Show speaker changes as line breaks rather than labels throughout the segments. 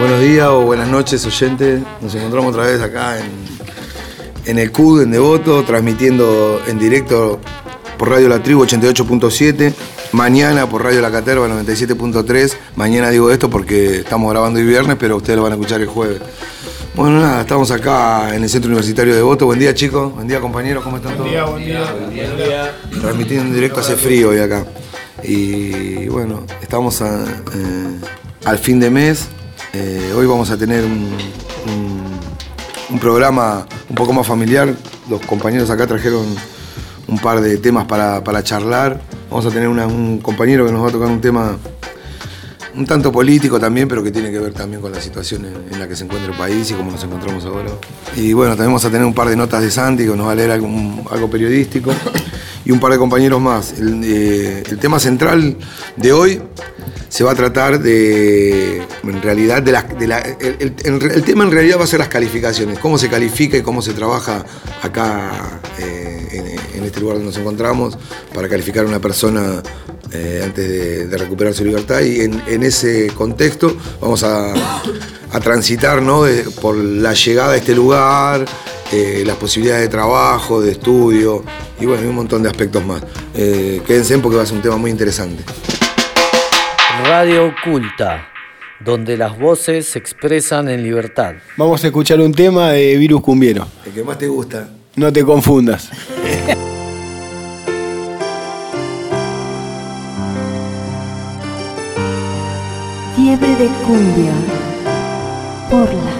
Buenos días o buenas noches, oyentes. Nos encontramos otra vez acá en, en el CUD, en Devoto, transmitiendo en directo por Radio La Tribu 88.7. Mañana por Radio La Caterva 97.3. Mañana digo esto porque estamos grabando el viernes, pero ustedes lo van a escuchar el jueves. Bueno, nada, estamos acá en el Centro Universitario de Devoto. Buen día, chicos. Buen día, compañeros. ¿Cómo están todos? Buen día, buen día. Transmitiendo en directo, hace frío hoy acá. Y bueno, estamos a, eh, al fin de mes. Eh, hoy vamos a tener un, programa un poco más familiar. Los compañeros acá trajeron un par de temas para, para charlar. Vamos a tener un compañero que nos va a tocar un tema un tanto político también, pero que tiene que ver también con la situación en, la que se encuentra el país y cómo nos encontramos ahora. Y bueno, también vamos a tener un par de notas de Santi que nos va a leer algo periodístico y un par de compañeros más. El, eh, el tema central de hoy se va a tratar de, en realidad, de la- el tema en realidad va a ser las calificaciones, cómo se califica y cómo se trabaja acá eh, en, en este lugar donde nos encontramos para calificar a una persona eh, antes de, de recuperar su libertad y en, en ese contexto vamos a, a transitar ¿no? de- por la llegada a este lugar, eh, las posibilidades de trabajo, de estudio y bueno, un montón de aspectos más. Eh, quédense porque va a ser un tema muy interesante.
Radio Oculta, donde las voces se expresan en libertad.
Vamos a escuchar un tema de Virus Cumbiero.
El que más te gusta.
No te confundas.
Fiebre de cumbia por las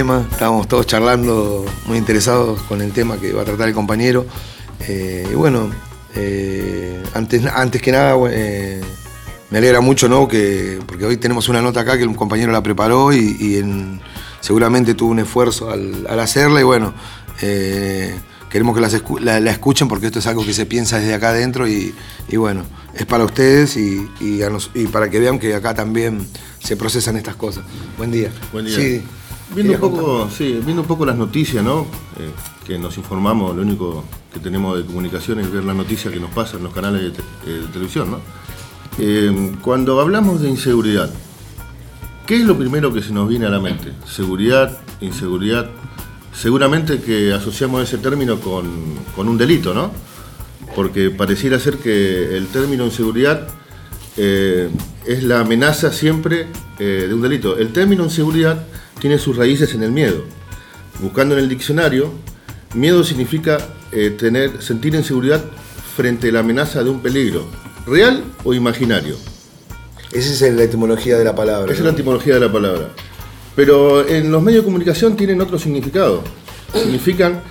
tema. Estábamos todos charlando, muy interesados con el tema que va a tratar el compañero. Eh, y bueno, eh, antes, antes que nada, eh, me alegra mucho, ¿no? Que, porque hoy tenemos una nota acá que un compañero la preparó y, y en- seguramente tuvo un esfuerzo al, al hacerla y bueno, eh, queremos que las escu- la, la escuchen porque esto es algo que se piensa desde acá adentro y, y bueno, es para ustedes y, y a nos- y para que vean que acá también se procesan estas cosas. Buen día.
Buen día.
Sí,
Viendo un, poco, sí, viendo un poco las noticias, ¿no? Eh, que nos informamos, lo único que tenemos de comunicación es ver las noticias que nos pasan en los canales de, te- eh, de televisión, ¿no? Eh, cuando hablamos de inseguridad, ¿qué es lo primero que se nos viene a la mente? ¿Seguridad? ¿Inseguridad? Seguramente que asociamos ese término con, con un delito, ¿no? Porque pareciera ser que el término inseguridad eh, es la amenaza siempre eh, de un delito. El término inseguridad tiene sus raíces en el miedo. Buscando en el diccionario, miedo significa eh, tener, sentir inseguridad frente a la amenaza de un peligro, real o imaginario.
Esa es la etimología de la palabra.
Esa es
¿no?
la etimología de la palabra. Pero en los medios de comunicación tienen otro significado. Significan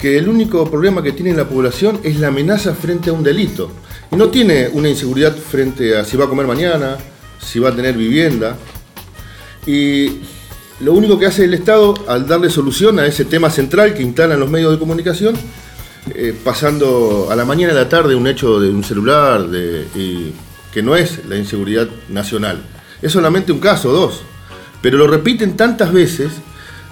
que el único problema que tiene la población es la amenaza frente a un delito. Y no tiene una inseguridad frente a si va a comer mañana, si va a tener vivienda. Y lo único que hace el Estado al darle solución a ese tema central que instalan los medios de comunicación, eh, pasando a la mañana y a la tarde un hecho de un celular, que no es la inseguridad nacional. Es solamente un caso, dos. Pero lo repiten tantas veces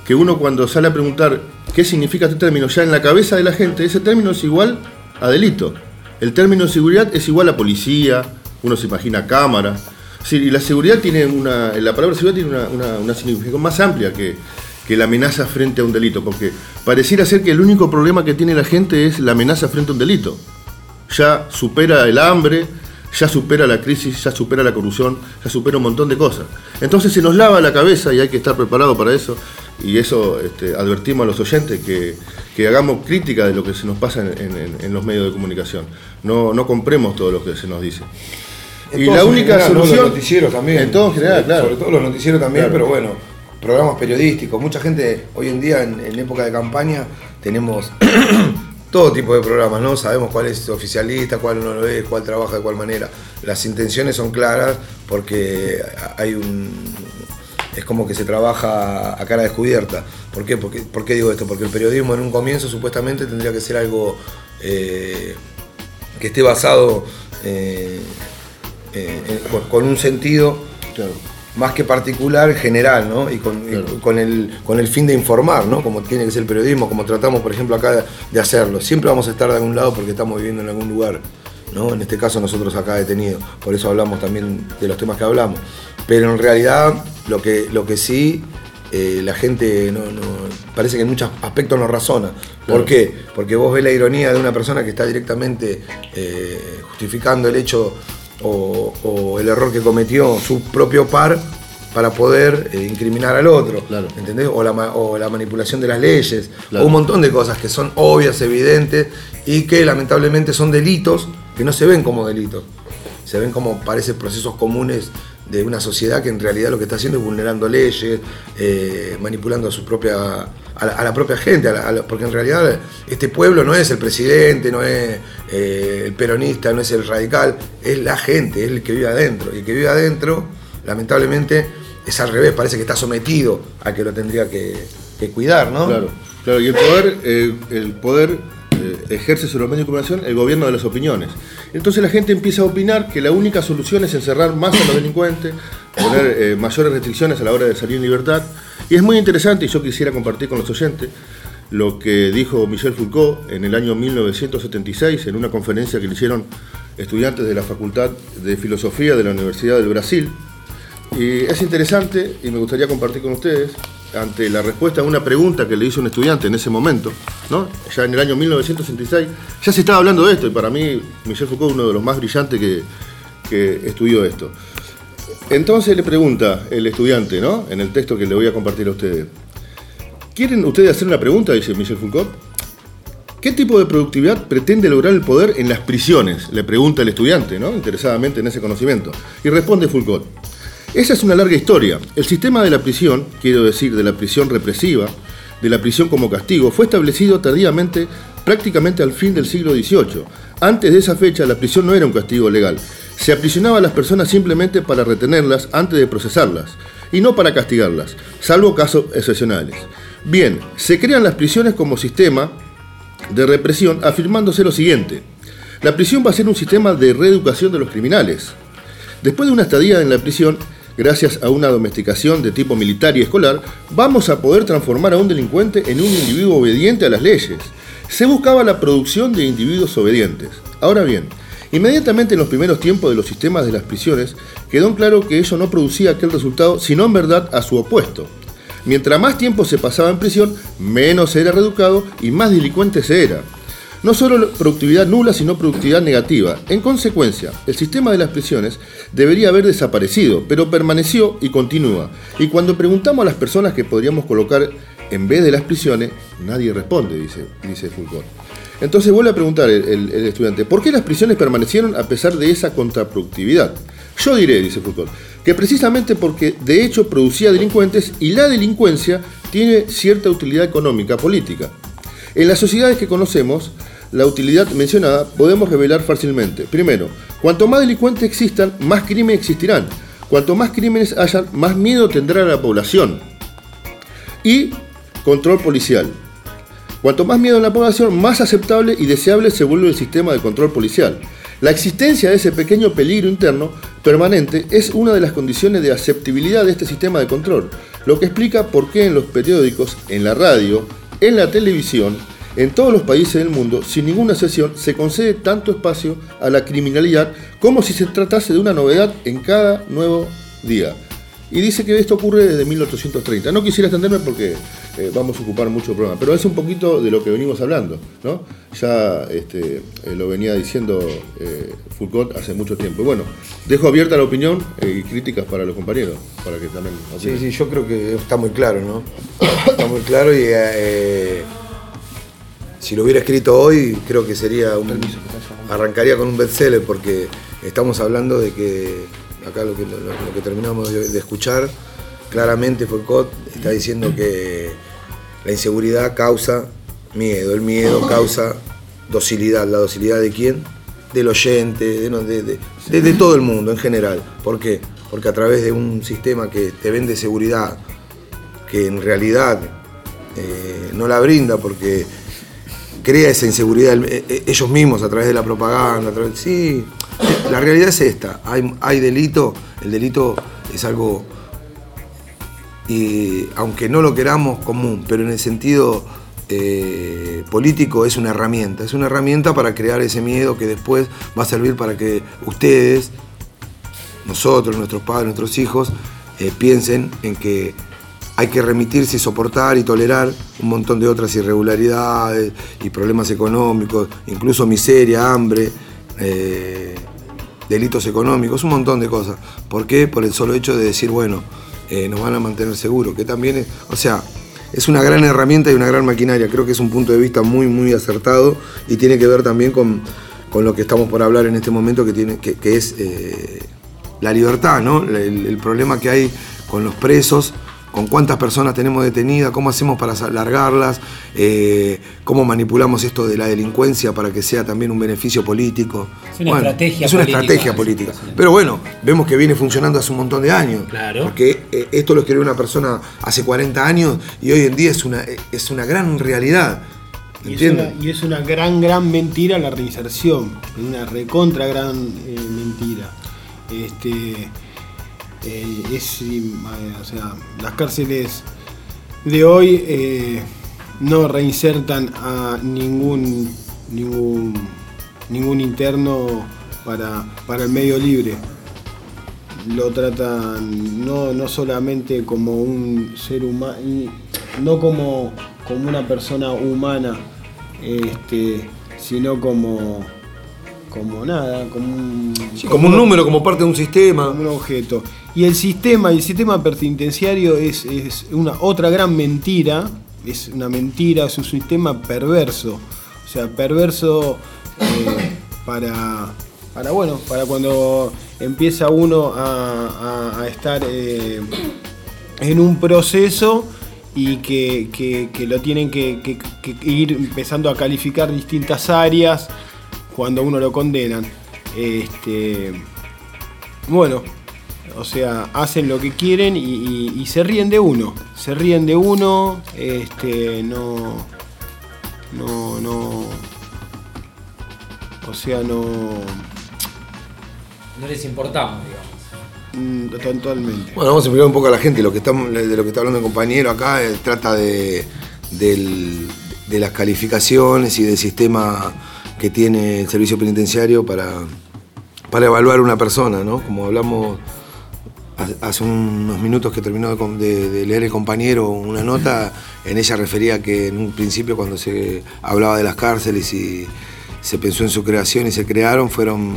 que uno cuando sale a preguntar qué significa este término, ya en la cabeza de la gente, ese término es igual a delito. El término de seguridad es igual a policía, uno se imagina cámara. Sí, y la seguridad tiene una. La palabra seguridad tiene una, una- significación más amplia que, que la amenaza frente a un delito, porque pareciera ser que el único problema que tiene la gente es la amenaza frente a un delito. Ya supera el hambre, ya supera la crisis, ya supera la corrupción, ya supera un montón de cosas. Entonces se nos lava la cabeza y hay que estar preparado para eso. Y eso este, advertimos a los oyentes que, que hagamos crítica de lo que se nos pasa en, en- en los medios de comunicación. No, no compremos todo lo que se nos dice. Y la única
general, ¿no?
solución.
Los noticieros también.
En todo en general, claro.
Sobre todo los noticieros también,
Claro.
pero bueno, programas periodísticos. Mucha gente hoy en día, en, en época de campaña, tenemos todo tipo de programas, ¿no? Sabemos cuál es oficialista, cuál no lo es, cuál trabaja de cuál manera. Las intenciones son claras porque hay un. Es como que se trabaja a cara descubierta. ¿Por qué? Porque, ¿Por qué digo esto? Porque el periodismo en un comienzo supuestamente tendría que ser algo eh, que esté basado eh, eh, eh, con, con un sentido
Claro.
más que particular, general, ¿no? Y con, y
Claro.
con el, con el fin de informar, ¿no? Como tiene que ser el periodismo, como tratamos, por ejemplo, acá de, de hacerlo. Siempre vamos a estar de algún lado porque estamos viviendo en algún lugar, ¿no? En este caso nosotros acá detenidos. Por eso hablamos también de los temas que hablamos. Pero en realidad, lo que, lo que sí, eh, la gente no, no- parece que en muchos aspectos no razona.
Claro.
¿Por qué? Porque vos ves la ironía de una persona que está directamente eh, justificando el hecho o, o el error que cometió su propio par para poder eh, incriminar al otro.
Claro.
¿Entendés? O la, ma- o la manipulación de las leyes.
Claro.
O un montón de cosas que son obvias, evidentes y que lamentablemente son delitos que no se ven como delitos. Se ven como parece procesos comunes de una sociedad que en realidad lo que está haciendo es vulnerando leyes, eh, manipulando a su propia a la, propia gente, porque en realidad este pueblo no es el presidente, no es eh, el peronista, no es el radical, es la gente, es el que vive adentro. Y el que vive adentro, lamentablemente, es al revés, parece que está sometido a que lo tendría que, cuidar, ¿no?
Claro, claro. Y el poder, eh, el poder ejerce sobre los medios de comunicación el gobierno de las opiniones. Entonces la gente empieza a opinar que la única solución es encerrar más a los delincuentes, poner eh, mayores restricciones a la hora de salir en libertad. Y es muy interesante, y yo quisiera compartir con los oyentes, lo que dijo Michel Foucault en el año 1976 en una conferencia que le hicieron estudiantes de la Facultad de Filosofía de la Universidad del Brasil. Y es interesante y me gustaría compartir con ustedes ante la respuesta a una pregunta que le hizo un estudiante en ese momento, ¿no? ya en el año 1966, ya se estaba hablando de esto y para mí Michel Foucault es uno de los más brillantes que, que estudió esto. Entonces le pregunta el estudiante, ¿no? en el texto que le voy a compartir a ustedes, ¿quieren ustedes hacer una pregunta? dice Michel Foucault. ¿Qué tipo de productividad pretende lograr el poder en las prisiones? Le pregunta el estudiante, ¿no? Interesadamente en ese conocimiento. Y responde Foucault. Esa es una larga historia. El sistema de la prisión, quiero decir, de la prisión represiva, de la prisión como castigo, fue establecido tardíamente prácticamente al fin del siglo XVIII. Antes de esa fecha, la prisión no era un castigo legal. Se aprisionaba a las personas simplemente para retenerlas antes de procesarlas, y no para castigarlas, salvo casos excepcionales. Bien, se crean las prisiones como sistema de represión, afirmándose lo siguiente. La prisión va a ser un sistema de reeducación de los criminales. Después de una estadía en la prisión, gracias a una domesticación de tipo militar y escolar, vamos a poder transformar a un delincuente en un individuo obediente a las leyes. Se buscaba la producción de individuos obedientes. Ahora bien, inmediatamente en los primeros tiempos de los sistemas de las prisiones, quedó claro que ello no producía aquel resultado, sino en verdad a su opuesto. Mientras más tiempo se pasaba en prisión, menos era reeducado y más delincuente se era. No solo productividad nula, sino productividad negativa. En consecuencia, el sistema de las prisiones debería haber desaparecido, pero permaneció y continúa. Y cuando preguntamos a las personas que podríamos colocar en vez de las prisiones, nadie responde, dice, dice Foucault. Entonces vuelve a preguntar el, estudiante, ¿por qué las prisiones permanecieron a pesar de esa contraproductividad? Yo diré, dice Foucault, que precisamente porque de hecho producía delincuentes y la delincuencia tiene cierta utilidad económica, política. En las sociedades que conocemos, la utilidad mencionada podemos revelar fácilmente. Primero, cuanto más delincuentes existan, más crímenes existirán. Cuanto más crímenes hayan, más miedo tendrá la población. Y control policial. Cuanto más miedo en la población, más aceptable y deseable se vuelve el sistema de control policial. La existencia de ese pequeño peligro interno permanente es una de las condiciones de aceptabilidad de este sistema de control, lo que explica por qué en los periódicos, en la radio, en la televisión, en todos los países del mundo, sin ninguna excepción, se concede tanto espacio a la criminalidad como si se tratase de una novedad en cada nuevo día. Y dice que esto ocurre desde 1830. No quisiera extenderme porque eh, vamos a ocupar mucho programa, pero es un poquito de lo que venimos hablando. ¿no? Ya este, eh, lo venía diciendo eh, Foucault hace mucho tiempo. Y bueno, dejo abierta la opinión eh, y críticas para los compañeros, para que también
Sí,
opinen.
sí, yo creo que está muy claro, ¿no? Está muy claro y eh, si lo hubiera escrito hoy, creo que sería un. Arrancaría con un bestseller porque estamos hablando de que, acá lo que, lo, lo que terminamos de, de escuchar, claramente Foucault está diciendo que la inseguridad causa miedo, el miedo causa docilidad. ¿La docilidad de quién? Del oyente, de, no, de- de- de- de todo el mundo en general. ¿Por qué? Porque a través de un sistema que te vende seguridad, que en realidad eh, no la brinda porque crea esa inseguridad eh, eh, ellos mismos a través de la propaganda. a través- sí, la realidad es esta. Hay, hay delito, el delito es algo, y aunque no lo queramos, común, pero en el sentido eh, político es una herramienta. Es una herramienta para crear ese miedo que después va a servir para que ustedes, nosotros, nuestros padres, nuestros hijos, eh, piensen en que hay que remitirse y soportar y tolerar un montón de otras irregularidades y problemas económicos, incluso miseria, hambre, eh, delitos económicos, un montón de cosas. ¿Por qué? Por el solo hecho de decir, bueno, eh, nos van a mantener seguros, que también es, o sea, es una gran herramienta y una gran maquinaria. Creo que es un punto de vista muy, muy acertado y tiene que ver también con, con lo que estamos por hablar en este momento, que, tiene, que, que es eh, la libertad, ¿no? El, el problema que hay con los presos, con cuántas personas tenemos detenidas, cómo hacemos para largarlas, eh, cómo manipulamos esto de la delincuencia para que sea también un beneficio político.
Es una estrategia
Es una
política.
estrategia política. Pero bueno, vemos que viene funcionando hace un montón de años.
Claro.
Porque eh, esto lo escribió una persona hace 40 años y hoy en día es una, es una gran realidad.
Y es, una, y es una gran, gran mentira la reinserción. Una recontra gran eh, mentira. Este, eh, es, eh, o sea, las cárceles de hoy eh, no reinsertan a ningún, ningún, ningún interno para, para el medio libre. Lo tratan no, no solamente como un ser humano, no como, como una persona humana, este, sino como, como nada, como un,
Sí, como un número, como parte de un sistema.
como un objeto. Y el sistema, el sistema penitenciario es, es una otra gran mentira, es una mentira, es un sistema perverso. O sea, perverso eh, para, para bueno, para cuando empieza uno a, a- estar eh, en un proceso y que, que- que lo tienen que- que ir empezando a calificar distintas áreas cuando uno lo condenan. Este, bueno, o sea, hacen lo que quieren y, y- y se ríen de uno. Se ríen de uno, este, no. No, no. O sea, no.
No les importamos, digamos.
mm, Totalmente.
Bueno, vamos a explicar un poco a la gente lo que estamos, de lo que está hablando el compañero acá. eh, trata de, del- de las calificaciones y del sistema que tiene el servicio penitenciario para, para evaluar una persona, ¿no? Como hablamos ha- hace unos minutos que terminó de, de leer el compañero una nota, en ella refería que en un principio cuando se hablaba de las cárceles y se pensó en su creación y se crearon, fueron,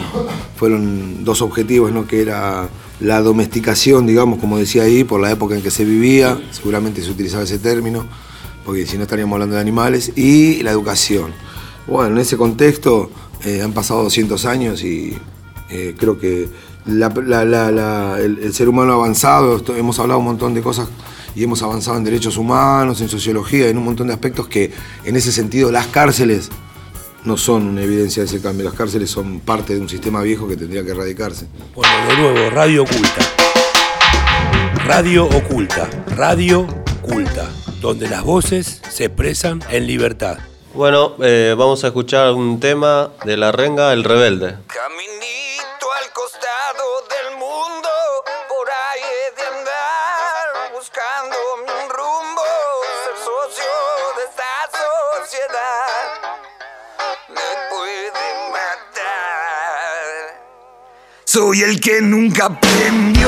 fueron dos objetivos, ¿no? que era la domesticación, digamos, como decía ahí, por la época en que se vivía, seguramente se utilizaba ese término, porque si no estaríamos hablando de animales, y la educación. Bueno, en ese contexto eh, han pasado 200 años y eh, creo que la- la- la- la- el, el ser humano ha avanzado, esto- hemos hablado un montón de cosas y hemos avanzado en derechos humanos, en sociología, en un montón de aspectos que en ese sentido las cárceles no son una evidencia de ese cambio, las cárceles son parte de un sistema viejo que tendría que erradicarse.
Bueno, de nuevo, Radio Oculta. Radio Oculta. Radio Oculta. Donde las voces se expresan en libertad.
Bueno, eh, vamos a escuchar un tema de La Renga, El Rebelde.
Caminito Soy el que nunca aprendió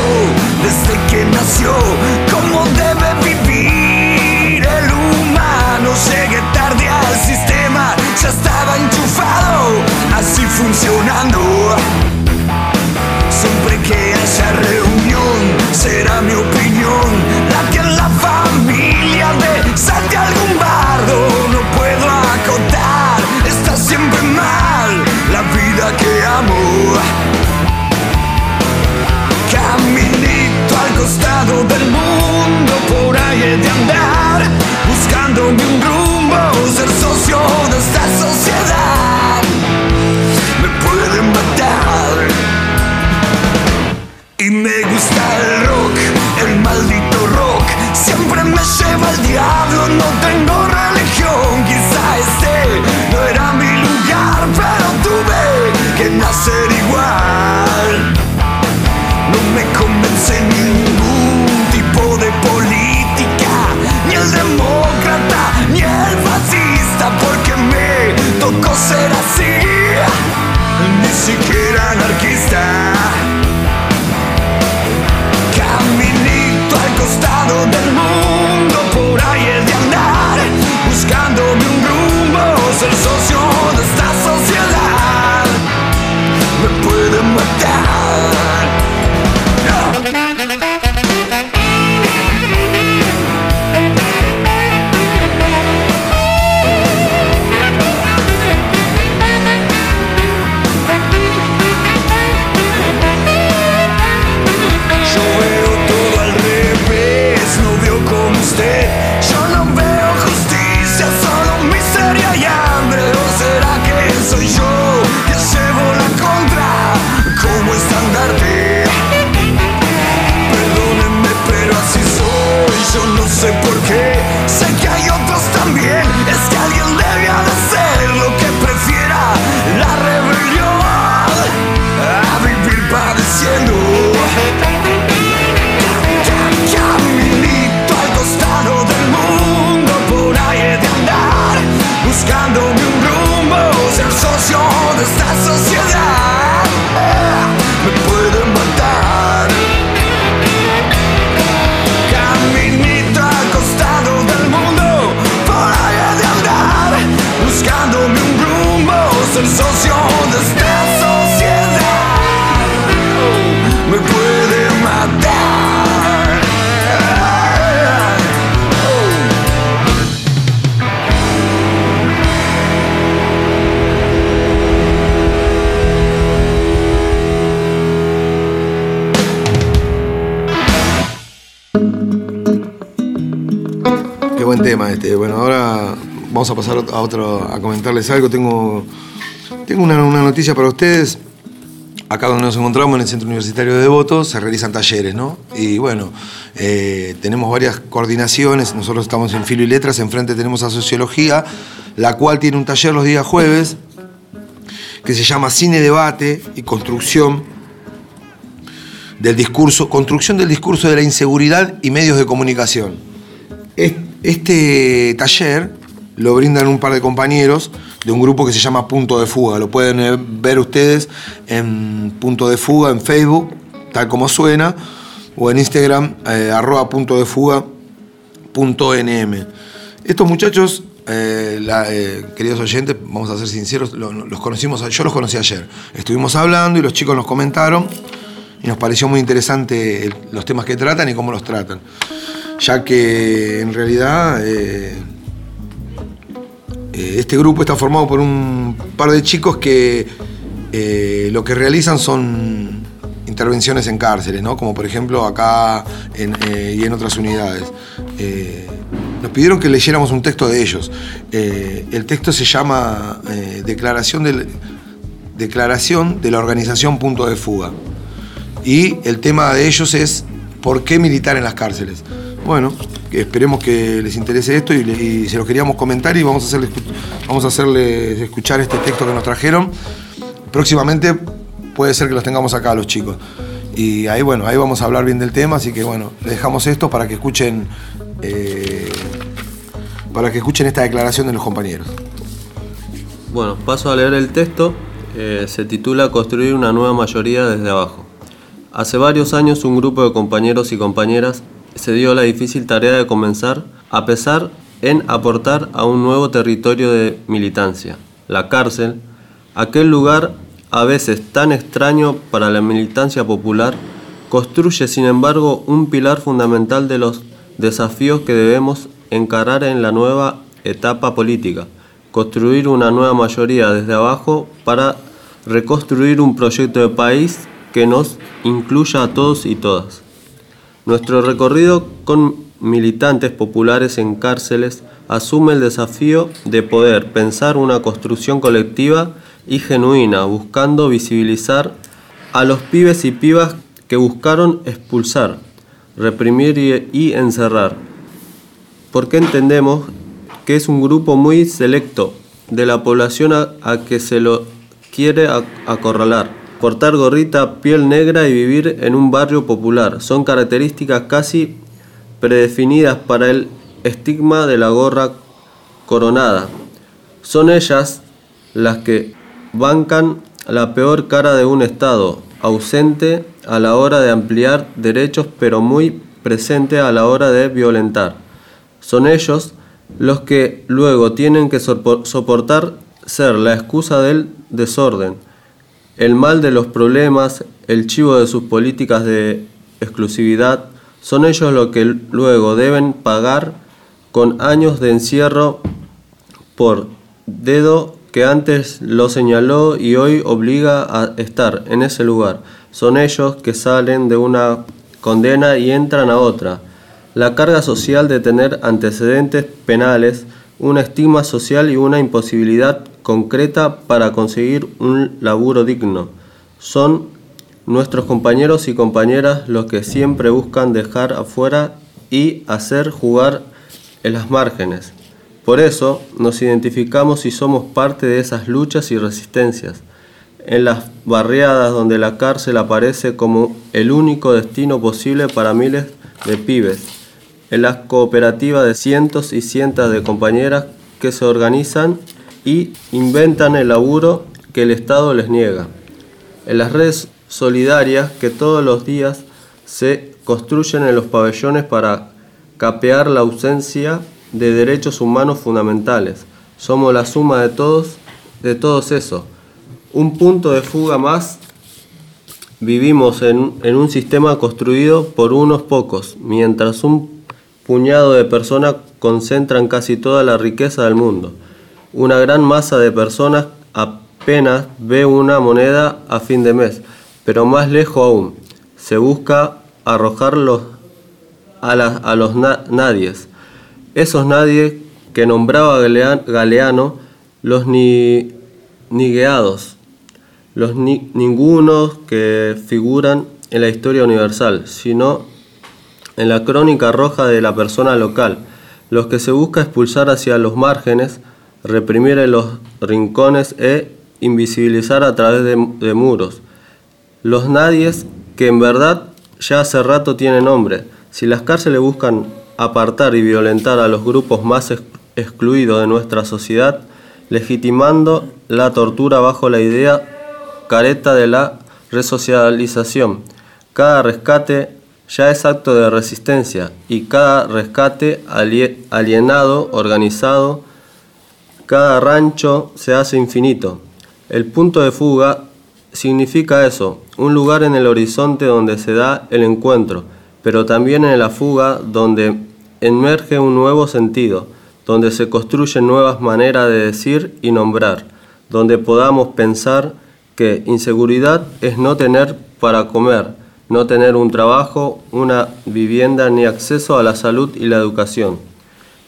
desde que nació cómo debe vivir el humano. Llegué tarde al sistema, ya estaba enchufado, así funcionando. Siempre que haya reunión, será mi opinión la que en la familia de salte algún. No puedo acotar, está siempre mal la vida que amo. Caminito al costado del mundo, por ahí de andar, ser así, ni siquiera anarquista.
Este. Bueno, ahora vamos a pasar a otro, a comentarles algo. Tengo, tengo una, noticia para ustedes. Acá donde nos encontramos, en el Centro Universitario de Devoto, se realizan talleres, ¿no? Y bueno, eh, tenemos varias coordinaciones. Nosotros estamos en Filo y Letras, enfrente tenemos a Sociología, la cual tiene un taller los días jueves que se llama Cine, Debate y Construcción del discurso, construcción del discurso de la inseguridad y medios de comunicación. Este taller lo brindan un par de compañeros de un grupo que se llama Punto de Fuga. Lo pueden eh, ver ustedes en Punto de Fuga en Facebook, tal como suena, o en Instagram, eh, arroba punto de fuga punto nm. Estos muchachos, eh, eh, queridos oyentes, vamos a ser sinceros, lo- los conocimos, yo los conocí ayer. Estuvimos hablando y los chicos nos comentaron y nos pareció muy interesante los temas que tratan y cómo los tratan. Ya que en realidad eh, eh, este grupo está formado por un par de chicos que eh, lo que realizan son intervenciones en cárceles, ¿no? como por ejemplo acá y en otras unidades. Nos pidieron que leyéramos un texto de ellos. El texto se llama Declaración de la Organización Punto de Fuga. Y el tema de ellos es ¿por qué militar en las cárceles? Bueno, esperemos que les interese esto y se lo queríamos comentar y vamos a, hacerles, vamos a hacerles escuchar este texto que nos trajeron. Próximamente puede ser que los tengamos acá los chicos. Y ahí, bueno, ahí vamos a hablar bien del tema, así que bueno, les dejamos esto para que escuchen, eh, para que escuchen esta declaración de los compañeros.
Bueno, paso a leer el texto. Eh, se titula Construir una nueva mayoría desde abajo. Hace varios años un grupo de compañeros y compañeras se dio la difícil tarea de comenzar a pesar en aportar a un nuevo territorio de militancia, la cárcel, aquel lugar a veces tan extraño para la militancia popular, construye sin embargo un pilar fundamental de los desafíos que debemos encarar en la nueva etapa política, construir una nueva mayoría desde abajo para reconstruir un proyecto de país que nos incluya a todos y todas. Nuestro recorrido con militantes populares en cárceles asume el desafío de poder pensar una construcción colectiva y genuina, buscando visibilizar a los pibes y pibas que buscaron expulsar, reprimir y, encerrar, porque entendemos que es un grupo muy selecto de la población a, a que se lo quiere acorralar. Portar gorrita, piel negra y vivir en un barrio popular son características casi predefinidas para el estigma de la gorra coronada. Son ellas las que bancan la peor cara de un Estado, ausente a la hora de ampliar derechos pero muy presente a la hora de violentar. Son ellos los que luego tienen que sopo- soportar ser la excusa del desorden, el mal de los problemas, el chivo de sus políticas de exclusividad, son ellos los que luego deben pagar con años de encierro por dedo que antes lo señaló y hoy obliga a estar en ese lugar. Son ellos que salen de una condena y entran a otra. La carga social de tener antecedentes penales, una estigma social y una imposibilidad concreta para conseguir un laburo digno. Son nuestros compañeros y compañeras los que siempre buscan dejar afuera y hacer jugar en las márgenes. Por eso nos identificamos y somos parte de esas luchas y resistencias. En las barriadas donde la cárcel aparece como el único destino posible para miles de pibes. En las cooperativas de cientos y cientos de compañeras que se organizan y inventan el laburo que el Estado les niega. En las redes solidarias que todos los días se construyen en los pabellones para capear la ausencia de derechos humanos fundamentales. Somos la suma de todos, de todos eso. Un punto de fuga más. Vivimos en, en un sistema construido por unos pocos, mientras un puñado de personas concentran casi toda la riqueza del mundo. Una gran masa de personas apenas ve una moneda a fin de mes, pero más lejos aún, se busca arrojarlos a, los na- nadies. Esos nadie que nombraba Galeano los ni, nigueados, los ni, ningunos que figuran en la historia universal, sino en la crónica roja de la persona local, los que se busca expulsar hacia los márgenes, reprimir en los rincones e invisibilizar a través de, muros. Los nadies que en verdad ya hace rato tienen nombre. Si las cárceles buscan apartar y violentar a los grupos más excluidos de nuestra sociedad, legitimando la tortura bajo la idea careta de la resocialización. Cada rescate ya es acto de resistencia y cada rescate alienado, organizado, cada rancho se hace infinito. El punto de fuga significa eso, un lugar en el horizonte donde se da el encuentro, pero también en la fuga donde emerge un nuevo sentido, donde se construyen nuevas maneras de decir y nombrar, donde podamos pensar que inseguridad es no tener para comer, no tener un trabajo, una vivienda ni acceso a la salud y la educación.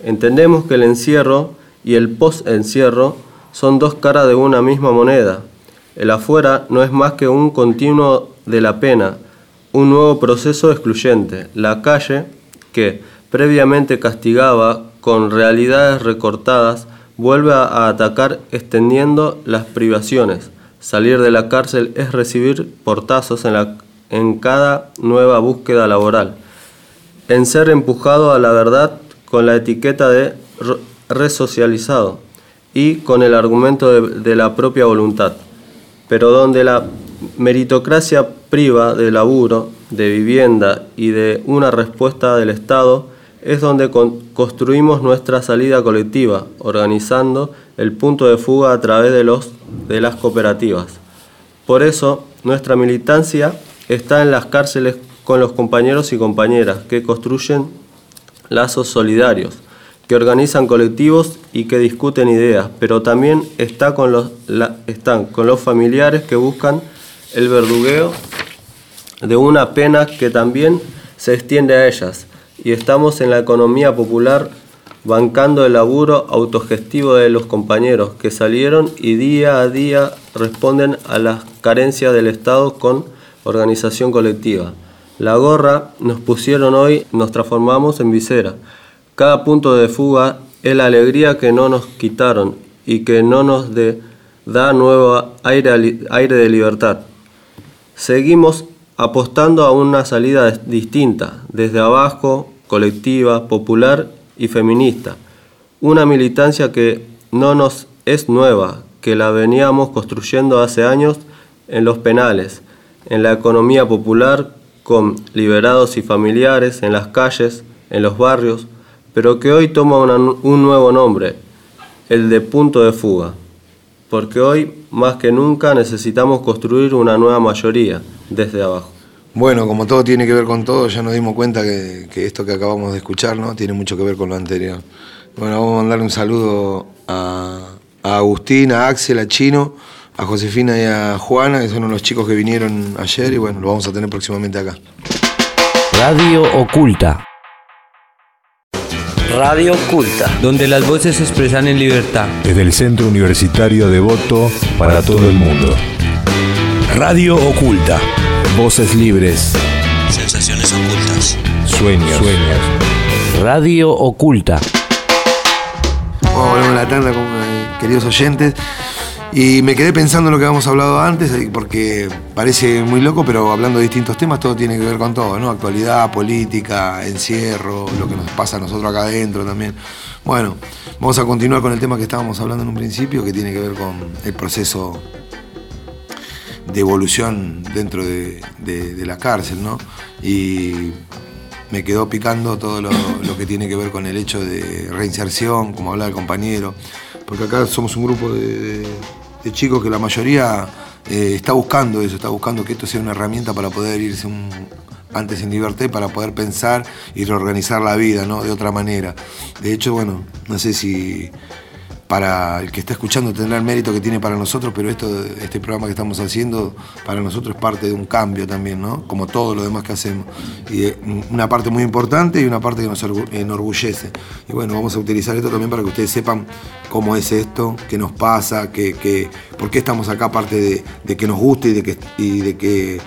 Entendemos que el encierro y el post-encierro son dos caras de una misma moneda. El afuera no es más que un continuo de la pena, un nuevo proceso excluyente. La calle, que previamente castigaba con realidades recortadas, vuelve a atacar extendiendo las privaciones. Salir de la cárcel es recibir portazos en la en cada nueva búsqueda laboral, en ser empujado a la verdad con la etiqueta de resocializado y con el argumento de, la propia voluntad, pero donde la meritocracia priva de laburo, de vivienda y de una respuesta del Estado, es donde construimos nuestra salida colectiva, organizando el punto de fuga a través de, los, de las cooperativas. Por eso, nuestra militancia está en las cárceles con los compañeros y compañeras que construyen lazos solidarios, que organizan colectivos y que discuten ideas, pero también está con los, están con los familiares que buscan el verdugueo de una pena que también se extiende a ellas. Y estamos en la economía popular bancando el laburo autogestivo de los compañeros que salieron y día a día responden a las carencias del Estado con organización colectiva. La gorra nos pusieron hoy, nos transformamos en visera. Cada punto de fuga es la alegría que no nos quitaron y que no nos da nuevo aire, aire de libertad. Seguimos apostando a una salida distinta, desde abajo, colectiva, popular y feminista. Una militancia que no nos es nueva, que la veníamos construyendo hace años en los penales, en la economía popular con liberados y familiares en las calles, en los barrios, pero que hoy toma un nuevo nombre, el de punto de fuga, porque hoy más que nunca necesitamos construir una nueva mayoría desde abajo.
Bueno, como todo tiene que ver con todo, ya nos dimos cuenta que, esto que acabamos de escuchar ¿no? tiene mucho que ver con lo anterior. Bueno, vamos a mandarle un saludo a, a Agustín, a Axel, a Chino a Josefina y a Juana, que son los chicos que vinieron ayer y bueno, lo vamos a tener próximamente acá.
Radio Oculta. Radio Oculta.
Donde las voces se expresan en libertad.
Desde el Centro Universitario de Voto para todo el mundo.
Radio Oculta.
Voces libres.
Sensaciones ocultas.
Sueños. Sueños.
Radio Oculta.
Vamos a la tanda, eh, queridos oyentes. Y me quedé pensando en lo que habíamos hablado antes, eh, porque parece muy loco, pero hablando de distintos temas, todo tiene que ver con todo, ¿no? Actualidad, política, encierro, lo que nos pasa a nosotros acá adentro también. Bueno, vamos a continuar con el tema que estábamos hablando en un principio, que tiene que ver con el proceso de evolución dentro de, la cárcel, ¿no? Y me quedó picando todo lo, que tiene que ver con el hecho de reinserción, como hablaba el compañero, porque acá somos un grupo de chicos que la mayoría eh, está buscando eso, está buscando que esto sea una herramienta para poder irse antes en libertad para poder pensar y reorganizar la vida ¿no? de otra manera. De hecho, bueno, no sé si para el que está escuchando tendrá el mérito que tiene para nosotros, pero esto, este programa que estamos haciendo para nosotros es parte de un cambio también, ¿no? Como todo lo demás que hacemos. Y eh, una parte muy importante y una parte que nos orgu- enorgullece. Y bueno, vamos a utilizar esto también para que ustedes sepan cómo es esto, qué nos pasa, qué, por qué estamos acá, aparte de, de que nos guste y de que, de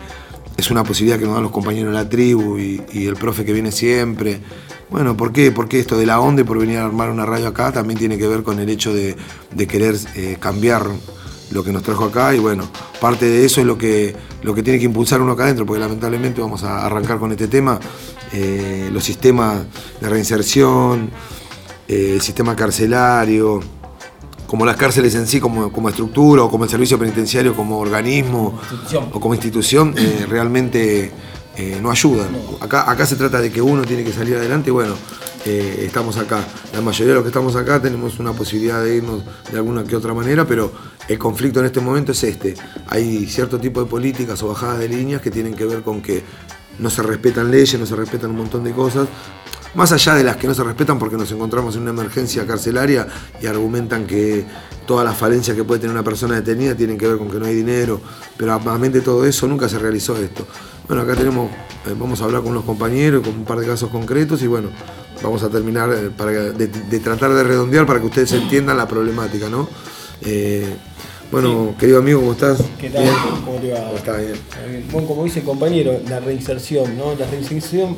es una posibilidad que nos dan los compañeros de la tribu y el profe que viene siempre. Bueno, ¿por qué? Porque esto de la onda y por venir a armar una radio acá también tiene que ver con el hecho de, de querer eh, cambiar lo que nos trajo acá y bueno, parte de eso es lo que, lo que tiene que impulsar uno acá adentro, porque lamentablemente vamos a arrancar con este tema, eh, los sistemas de reinserción, eh, el sistema carcelario, como las cárceles en sí, como, como estructura, o como el servicio penitenciario, como organismo, o como institución, eh, realmente eh, no ayudan. Acá, acá se trata de que uno tiene que salir adelante y bueno, eh, estamos acá. La mayoría de los que estamos acá tenemos una posibilidad de irnos de alguna que otra manera, pero el conflicto en este momento es este. Hay cierto tipo de políticas o bajadas de líneas que tienen que ver con que no se respetan leyes, no se respetan un montón de cosas. Más allá de las que no se respetan porque nos encontramos en una emergencia carcelaria y argumentan que todas las falencias que puede tener una persona detenida tienen que ver con que no hay dinero, pero aparte todo eso nunca se realizó esto. Bueno, acá tenemos, eh, vamos a hablar con unos compañeros, con un par de casos concretos y bueno, vamos a terminar eh, para, de, de tratar de redondear para que ustedes entiendan la problemática, ¿no? Eh, bueno, querido amigo, ¿cómo estás?
¿Qué tal?
Bien.
¿Cómo te va?
Está bien.
Bueno, como dice el compañero, la reinserción, ¿no? La reinserción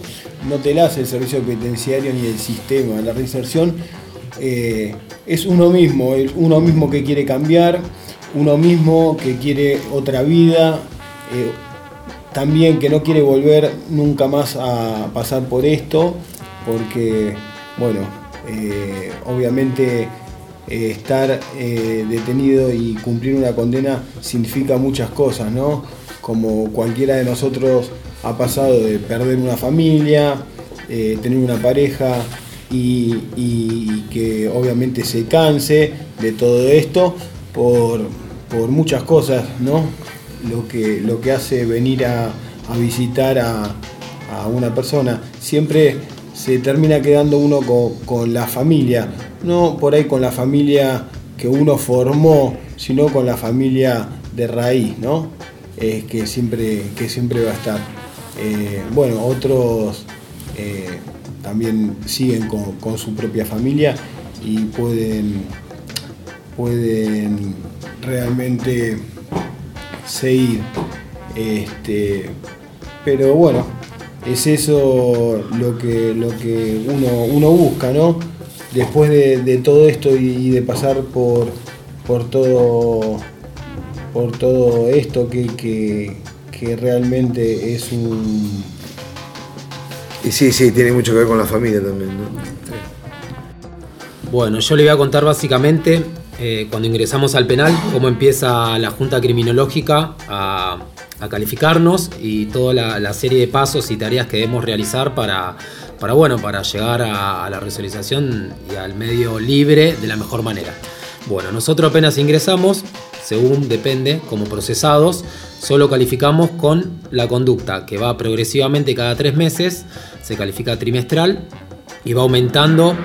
no te la hace el servicio penitenciario ni el sistema. La reinserción eh, es uno mismo, es uno mismo que quiere cambiar, uno mismo que quiere otra vida, eh, también que no quiere volver nunca más a pasar por esto, porque, bueno, eh, obviamente eh, estar eh, detenido y cumplir una condena significa muchas cosas, ¿no? Como cualquiera de nosotros ha pasado de perder una familia, eh, tener una pareja y, que obviamente se canse de todo esto por, por muchas cosas, ¿no? Lo que, lo que hace venir a, a visitar a, a una persona. Siempre se termina quedando uno con, con la familia, no por ahí con la familia que uno formó, sino con la familia de raíz, ¿no? Eh, que, siempre, que siempre va a estar. Eh, bueno, otros eh, también siguen con, con su propia familia y pueden, pueden realmente seguir. Este, pero bueno, es eso lo que, lo que uno, uno busca, ¿no? Después de, de todo esto y, y de pasar por, por todo por todo esto que, que, que realmente es un
Y sí, sí, tiene mucho que ver con la familia también, ¿no?
Bueno, yo le voy a contar básicamente eh, cuando ingresamos al penal cómo empieza la Junta Criminológica a, a calificarnos y toda la, la serie de pasos y tareas que debemos realizar para, para, bueno, para llegar a, la resocialización y al medio libre de la mejor manera. Bueno, nosotros apenas ingresamos, según depende, como procesados, solo calificamos con la conducta, que va progresivamente cada tres meses, se califica trimestral y va aumentando.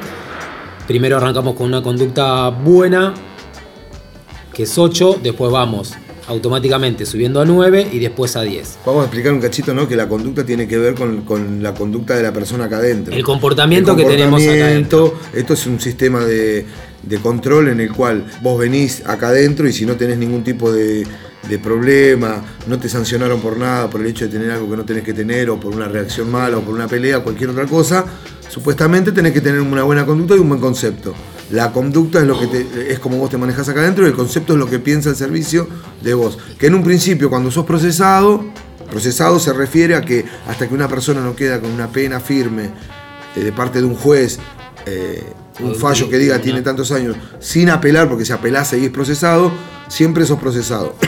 Primero arrancamos con una conducta buena, que es 8, después vamos automáticamente subiendo a 9 y después a 10.
Vamos a explicar un cachito, ¿no? Que la conducta tiene que ver con, con la conducta de la persona acá adentro.
El comportamiento que tenemos acá
adentro. Esto es un sistema de, de control en el cual vos venís acá adentro y si no tenés ningún tipo de, de problema, no te sancionaron por nada, por el hecho de tener algo que no tenés que tener, o por una reacción mala, o por una pelea, cualquier otra cosa, supuestamente tenés que tener una buena conducta y un buen concepto. La conducta es lo que te- es como vos te manejas acá adentro y el concepto es lo que piensa el servicio de vos. Que en un principio, cuando sos procesado, procesado se refiere a que hasta que una persona no queda con una pena firme eh, de parte de un juez, eh, un fallo que diga tiene tantos años, sin apelar, porque si apelás seguís procesado, siempre sos procesado.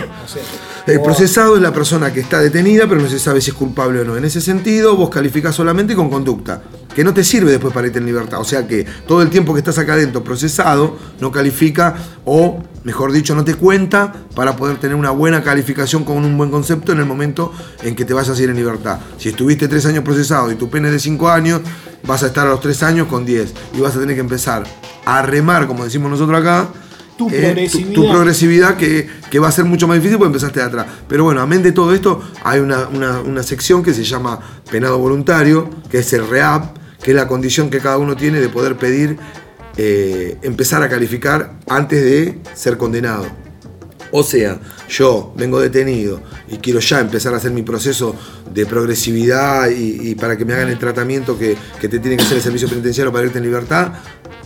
El procesado es la persona que está detenida, pero no se sabe si es culpable o no. En ese sentido, vos calificás solamente con conducta, que no te sirve después para irte en libertad. O sea que todo el tiempo que estás acá adentro procesado no califica, o mejor dicho, no te cuenta para poder tener una buena calificación con un buen concepto en el momento en que te vayas a ir en libertad. Si estuviste tres años procesado y tu pena es de cinco años, vas a estar a los tres años con 10 y vas a tener que empezar a remar, como decimos nosotros acá,
Tu
eh,
progresividad.
tu progresividad que, que va a ser mucho más difícil porque empezaste de atrás. Pero bueno, amén de todo esto, hay una, una- una sección que se llama penado voluntario, que es el REAP, que es la condición que cada uno tiene de poder pedir eh, empezar a calificar antes de ser condenado. O sea, yo vengo detenido y quiero ya empezar a hacer mi proceso de progresividad y, para que me hagan el tratamiento que, que te tiene que hacer el servicio penitenciario para irte en libertad,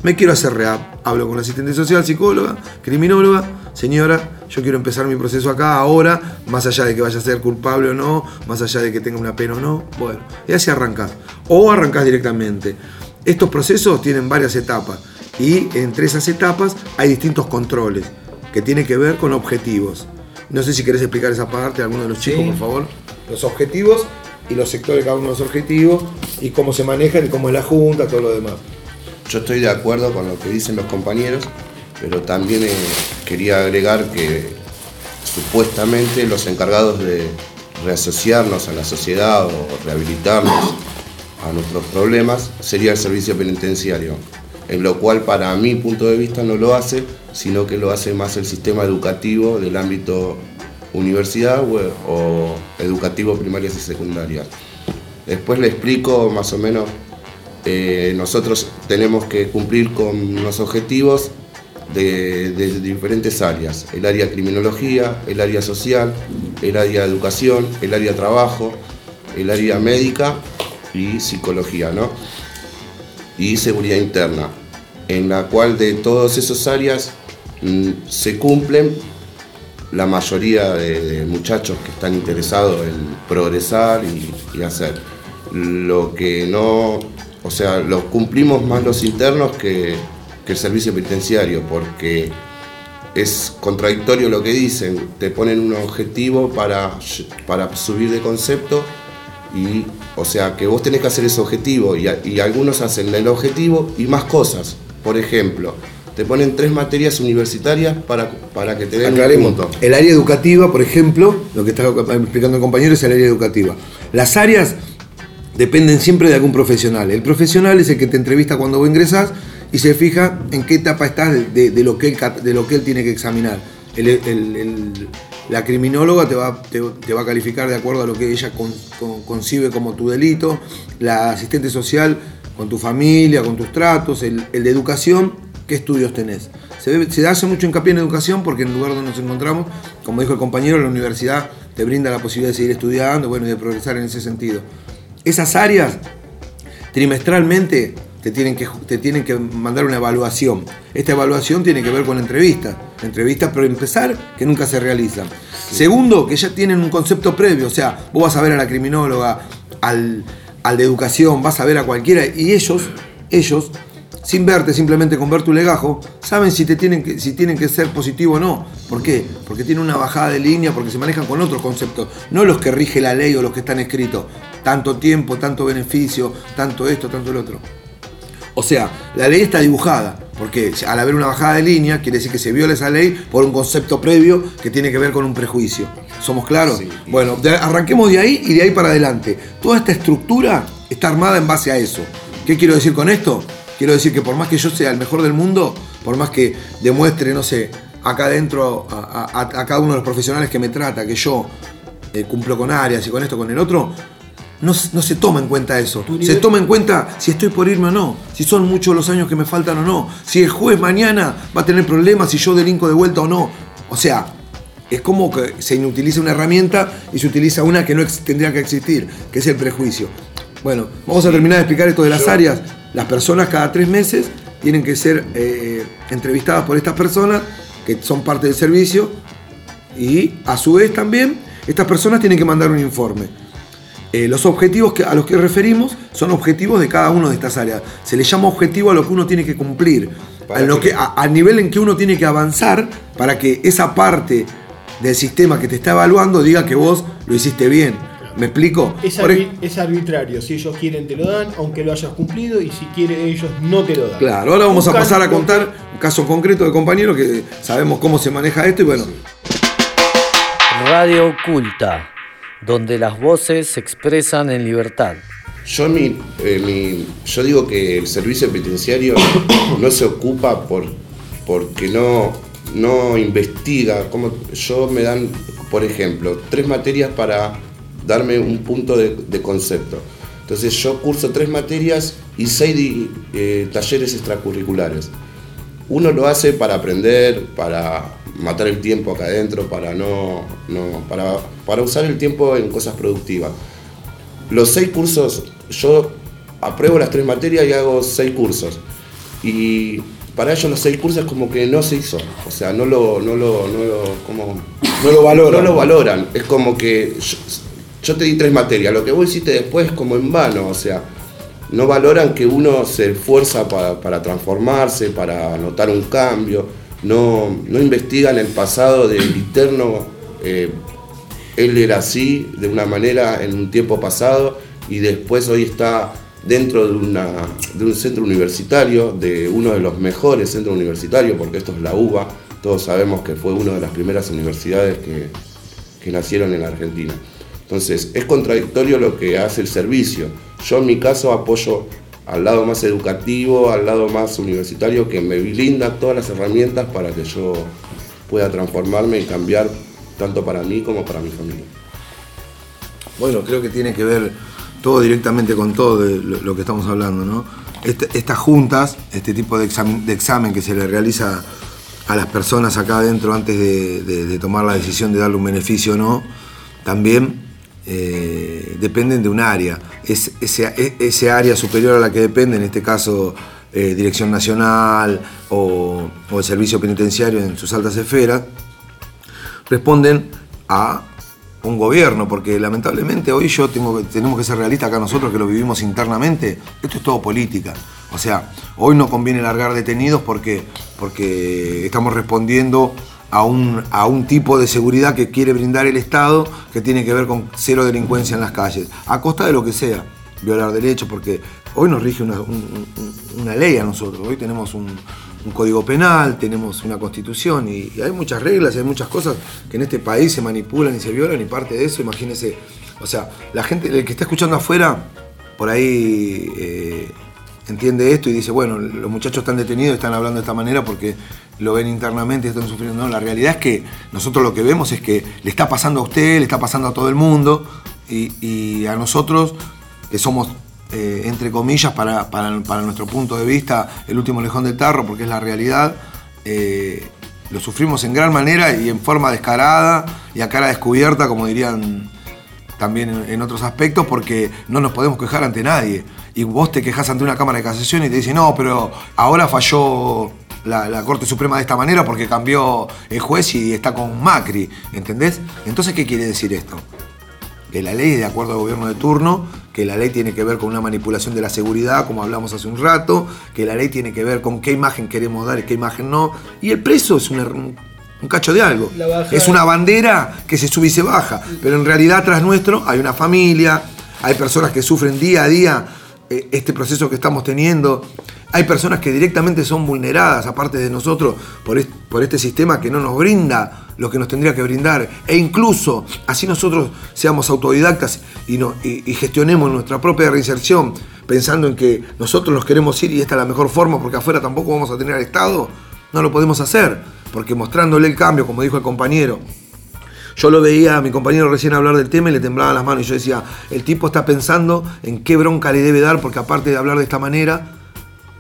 me quiero hacer REAP. Hablo con la asistente social, psicóloga, criminóloga. Señora, yo quiero empezar mi proceso acá, ahora, más allá de que vaya a ser culpable o no, más allá de que tenga una pena o no. Bueno, y así arrancás. O arrancás directamente. Estos procesos tienen varias etapas y entre esas etapas hay distintos controles que tienen que ver con objetivos. No sé si querés explicar esa parte, alguno de los chicos, por favor. Los objetivos y los sectores de cada uno de los objetivos y cómo se manejan y cómo es la junta, todo lo demás.
Yo estoy de acuerdo con lo que dicen los compañeros, pero también eh, quería agregar que supuestamente los encargados de reasociarnos a la sociedad o rehabilitarnos a nuestros problemas sería el servicio penitenciario, en lo cual para mi punto de vista no lo hace, sino que lo hace más el sistema educativo del ámbito universidad o, educativo primarias y secundarias. Después le explico más o menos eh, nosotros tenemos que cumplir con unos objetivos de, de diferentes áreas, el área criminología, el área social, el área educación, el área trabajo, el área médica y psicología, ¿no? Y seguridad interna, en la cual de todas esas áreas mm, se cumplen la mayoría de, muchachos que están interesados en progresar y, y hacer. Lo que no, o sea, lo cumplimos más los internos que, que el servicio penitenciario, porque es contradictorio lo que dicen, te ponen un objetivo para, para subir de concepto y, o sea, que vos tenés que hacer ese objetivo y, y algunos hacen el objetivo y más cosas. Por ejemplo, te ponen tres materias universitarias para, para que te den un punto.
El área educativa, por ejemplo, lo que está explicando el compañero es el área educativa. Las áreas dependen siempre de algún profesional. El profesional es el que te entrevista cuando vos ingresás y se fija en qué etapa estás de, de- lo, que él, de lo que él tiene que examinar. La criminóloga te va, te, va a calificar de acuerdo a lo que ella con- con- concibe como tu delito, la asistente social con tu familia, con tus tratos, el, el de educación, qué estudios tenés. Se, debe- se hace mucho hincapié en educación porque en el lugar donde nos encontramos, como dijo el compañero, la universidad te brinda la posibilidad de seguir estudiando bueno, y de progresar en ese sentido. Esas áreas trimestralmente te tienen, que, te tienen que mandar una evaluación. Esta evaluación tiene que ver con entrevistas. Entrevistas, pero empezar, que nunca se realizan. Segundo, que ya tienen un concepto previo. O sea, vos vas a ver a la criminóloga, al, al de educación, vas a ver a cualquiera. Y ellos, ellos, sin verte, simplemente con ver tu legajo, saben si, te tienen que, si tienen que ser positivo o no. ¿Por qué? Porque tienen una bajada de línea, porque se manejan con otros conceptos, no los que rige la ley o los que están escritos. Tanto tiempo, tanto beneficio, tanto esto, tanto el otro. O sea, la ley está dibujada, porque al haber una bajada de línea, quiere decir que se viola esa ley por un concepto previo que tiene que ver con un prejuicio. ¿Somos claros? Bueno, de- arranquemos de ahí y de ahí para adelante. Toda esta estructura está armada en base a eso. ¿Qué quiero decir con esto? Quiero decir que por más que yo sea el mejor del mundo, por más que demuestre, no sé, acá adentro a, a- a cada uno de los profesionales que me trata, que yo eh, cumplo con áreas y con esto, con el otro, no, se toma en cuenta eso. Se toma en cuenta si estoy por irme o no, si son muchos los años que me faltan o no, si el juez mañana va a tener problemas, si yo delinco de vuelta o no. O sea, es como que se inutiliza una herramienta y se utiliza una que no tendría que existir, que es el prejuicio. Bueno, vamos a terminar de explicar esto de las áreas. Las personas cada tres meses tienen que ser eh, entrevistadas por estas personas que son parte del servicio y a su vez también estas personas tienen que mandar un informe. Eh, los objetivos que- a los que referimos son objetivos de cada una de estas áreas. Se le llama objetivo a lo que uno tiene que cumplir, a lo que, a- al nivel en que uno tiene que avanzar para que esa parte del sistema que te está evaluando diga que vos lo hiciste bien. ¿Me explico?
Es,
Por
arbi- es arbitrario. Si ellos quieren, te lo dan, aunque lo hayas cumplido, y si quieren, ellos no te lo dan.
Claro, ahora vamos a pasar a contar un caso concreto de compañero que sabemos cómo se maneja esto y bueno,
Radio Oculta, donde las voces se expresan en libertad.
Yo, mi, eh, mi- yo digo que el servicio penitenciario no se ocupa por, porque no, no investiga. Como yo me dan, por ejemplo, tres materias para darme un punto de, concepto. Entonces yo curso tres materias y seis eh, talleres extracurriculares. Uno lo hace para aprender, para matar el tiempo acá adentro, para no, no para, para usar el tiempo en cosas productivas. Los seis cursos, yo apruebo las tres materias y hago seis cursos. Y para ellos los seis cursos como que no se hizo. O sea, no lo, no lo, no lo, como,
No lo valoran.
No lo valoran. Es como que yo, yo te di tres materias, lo que vos hiciste después es como en vano. O sea, no valoran que uno se esfuerza para, para transformarse, para notar un cambio. No, no investigan el pasado del interno. eh, él era así, de una manera, en un tiempo pasado, y después hoy está dentro de, una, de un centro universitario, de uno de los mejores centros universitarios, porque esto es la UBA, todos sabemos que fue una de las primeras universidades que, que nacieron en la Argentina. Entonces, es contradictorio lo que hace el servicio. Yo en mi caso apoyo al lado más educativo, al lado más universitario, que me brinda todas las herramientas para que yo pueda transformarme y cambiar tanto para mí como para mi familia.
Bueno, creo que tiene que ver todo directamente con todo lo, que estamos hablando, ¿no? Este- estas juntas, este tipo de examen, que se le realiza a las personas acá adentro antes de, de- de tomar la decisión de darle un beneficio o no, también eh, dependen de un área. Es, ese, e- ese área superior a la que depende, en este caso eh, Dirección Nacional o, o el Servicio Penitenciario en sus altas esferas, responden a un gobierno, porque lamentablemente hoy yo tengo, tenemos que ser realistas acá nosotros que lo vivimos internamente, esto es todo política. O sea, hoy no conviene largar detenidos porque, porque estamos respondiendo a un, a un tipo de seguridad que quiere brindar el Estado que tiene que ver con cero delincuencia en las calles, a costa de lo que sea, violar derechos, porque hoy nos rige una, un- un- una ley a nosotros, hoy tenemos un, código penal, tenemos una constitución y, hay muchas reglas, hay muchas cosas que en este país se manipulan y se violan y parte de eso, imagínense, o sea, la gente, el que está escuchando afuera, por ahí eh, entiende esto y dice, bueno, los muchachos están detenidos, están hablando de esta manera porque lo ven internamente, están sufriendo. No, la realidad es que nosotros lo que vemos es que le está pasando a usted, le está pasando a todo el mundo y, y a nosotros, que somos, eh, entre comillas, para, para- nuestro punto de vista, el último lejón del tarro, porque es la realidad, eh, lo sufrimos en gran manera y en forma descarada y a cara descubierta, como dirían también en, en otros aspectos porque no nos podemos quejar ante nadie. Y vos te quejas ante una Cámara de Casación y te dicen, no, pero ahora falló la, la Corte Suprema de esta manera porque cambió el juez y está con Macri, ¿entendés? Entonces, ¿qué quiere decir esto? Que la ley es de acuerdo al gobierno de turno, que la ley tiene que ver con una manipulación de la seguridad, como hablamos hace un rato, que la ley tiene que ver con qué imagen queremos dar y qué imagen no. Y el preso es una- un, cacho de algo. Es una bandera que se sube y se baja, pero en realidad atrás nuestro hay una familia, hay personas que sufren día a día eh, este proceso que estamos teniendo, hay personas que directamente son vulneradas, aparte de nosotros, por, por este sistema que no nos brinda lo que nos tendría que brindar, e incluso así nosotros seamos autodidactas y gestionemos nuestra propia reinserción, pensando en que nosotros nos queremos ir y esta es la mejor forma porque afuera tampoco vamos a tener al Estado, no lo podemos hacer, porque mostrándole el cambio, como dijo el compañero, yo lo veía a mi compañero recién hablar del tema y le temblaban las manos y yo decía, el tipo está pensando en qué bronca le debe dar, porque aparte de hablar de esta manera,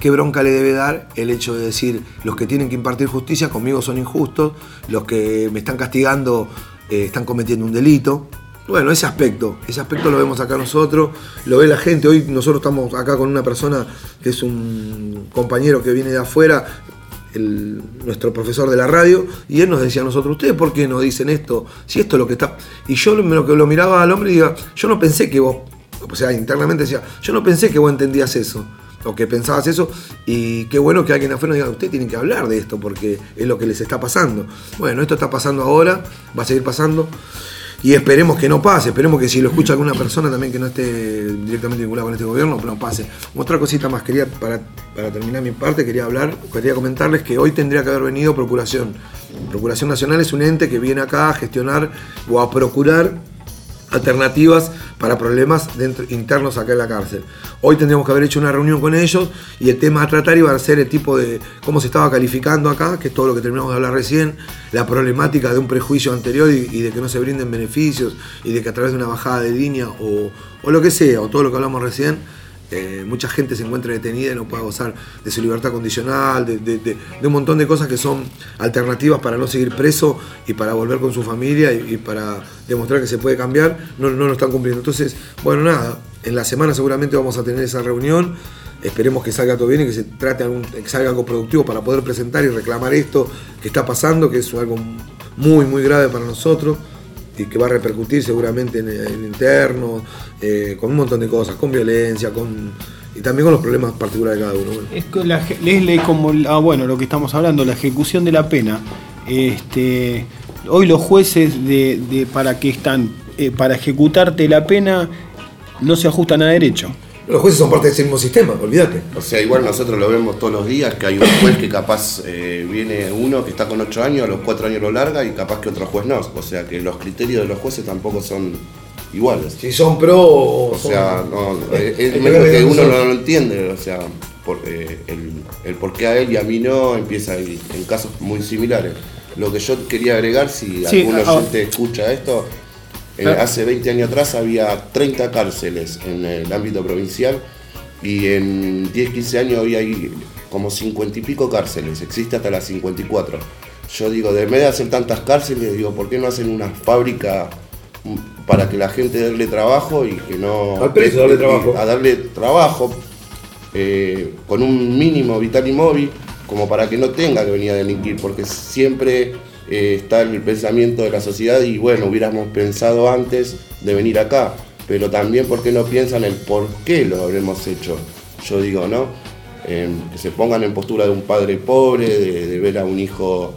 qué bronca le debe dar el hecho de decir, los que tienen que impartir justicia conmigo son injustos, los que me están castigando eh, están cometiendo un delito. Bueno, ese aspecto, ese aspecto lo vemos acá nosotros, lo ve la gente. Hoy nosotros estamos acá con una persona que es un compañero que viene de afuera, nuestro profesor de la radio, y él nos decía a nosotros, ¿ustedes por qué no dicen esto? Si esto es lo que está... Y yo lo que lo miraba al hombre y diga, yo no pensé que vos, o sea, internamente decía, yo no pensé que vos entendías eso, o que pensabas eso, y qué bueno que alguien afuera nos diga, ustedes tienen que hablar de esto, porque es lo que les está pasando. Bueno, esto está pasando ahora, va a seguir pasando. Y esperemos que no pase, esperemos que si lo escucha alguna persona también que no esté directamente vinculada con este gobierno, no pase. Otra cosita más, quería, para, para terminar mi parte, quería hablar, quería comentarles que hoy tendría que haber venido Procuración. Procuración Nacional es un ente que viene acá a gestionar o a procurar alternativas para problemas dentro- internos acá en la cárcel. Hoy tendríamos que haber hecho una reunión con ellos y el tema a tratar iba a ser el tipo de cómo se estaba calificando acá, que es todo lo que terminamos de hablar recién, la problemática de un prejuicio anterior y, y de que no se brinden beneficios y de que a través de una bajada de línea o, o lo que sea, o todo lo que hablamos recién, eh, mucha gente se encuentra detenida y no puede gozar de su libertad condicional, de, un montón de cosas que son alternativas para no seguir preso y para volver con su familia y, para demostrar que se puede cambiar, no, no lo están cumpliendo. Entonces, bueno, nada, en la semana seguramente vamos a tener esa reunión. Esperemos que salga todo bien y que se trate algún, que salga algo productivo para poder presentar y reclamar esto que está pasando, que es algo muy, muy grave para nosotros que va a repercutir seguramente en el interno, eh, con un montón de cosas, con violencia, con y también con los problemas particulares de cada uno.
Es que la, es como, ah, bueno, lo que estamos hablando, la ejecución de la pena. Este, hoy los jueces de, de- para que están, eh, para ejecutarte la pena, no se ajustan a derecho.
Los jueces son parte de ese mismo sistema, olvídate.
O sea, igual nosotros lo vemos todos los días, que hay un juez que capaz eh, viene uno que está con 8 años, a los 4 años lo larga y capaz que otro juez no. O sea, que los criterios de los jueces tampoco son iguales.
Si son pro o
O sea, no, eh, es
que
medio
ver
que
de
uno no lo entiende, o sea, por, eh, el, el por qué a él y a mí no empieza ahí, en casos muy similares. Lo que yo quería agregar, si
Sí,
algún
ah,
oyente escucha esto, eh, hace 20 años atrás había 30 cárceles en el ámbito provincial y en 10, 15 años hoy hay como 50 y pico cárceles, existe hasta las 54. Yo digo, de vez de hacer tantas cárceles, digo, ¿por qué no hacen una fábrica mm, para que la gente darle trabajo y que no...
Al darle trabajo.
A darle trabajo eh, con un mínimo vital y móvil, como para que no tenga que venir a delinquir, porque siempre eh, está el pensamiento de la sociedad y bueno, hubiéramos pensado antes de venir acá, pero también porque no piensan el por qué lo habremos hecho. Yo digo, ¿no? Eh, que se pongan en postura de un padre pobre, de, de ver a un hijo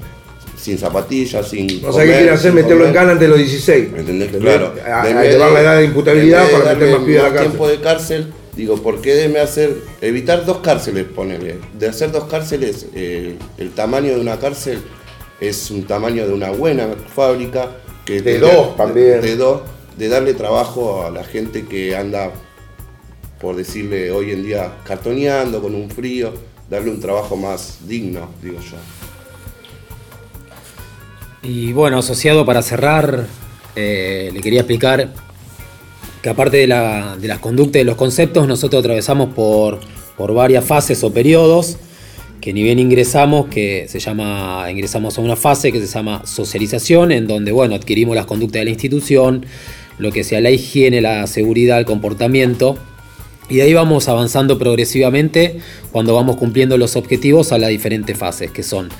sin zapatillas, sin.
O sea, ¿qué quiere hacer? Meterlo en
comer.
cana antes de los 16.
¿Me entendés?
En
Claro.
a- a elevar la edad de imputabilidad para meter más pibes a la cárcel.
tiempo de cárcel, digo, ¿por qué debe hacer, evitar dos cárceles, ponele? De hacer dos cárceles, eh, el tamaño de una cárcel es un tamaño de una buena fábrica. Que
De
te-
dos también.
De dos, de darle trabajo a la gente que anda, por decirle hoy en día, cartoneando con un frío, darle un trabajo más digno, digo yo.
Y bueno, asociado para cerrar, eh, le quería explicar que aparte de, la- de las conductas y de los conceptos, nosotros atravesamos por, por varias fases o periodos, que ni bien ingresamos, que se llama, ingresamos a una fase que se llama socialización, en donde bueno, adquirimos las conductas de la institución, lo que sea la higiene, la seguridad, el comportamiento, y de ahí vamos avanzando progresivamente cuando vamos cumpliendo los objetivos a las diferentes fases, que son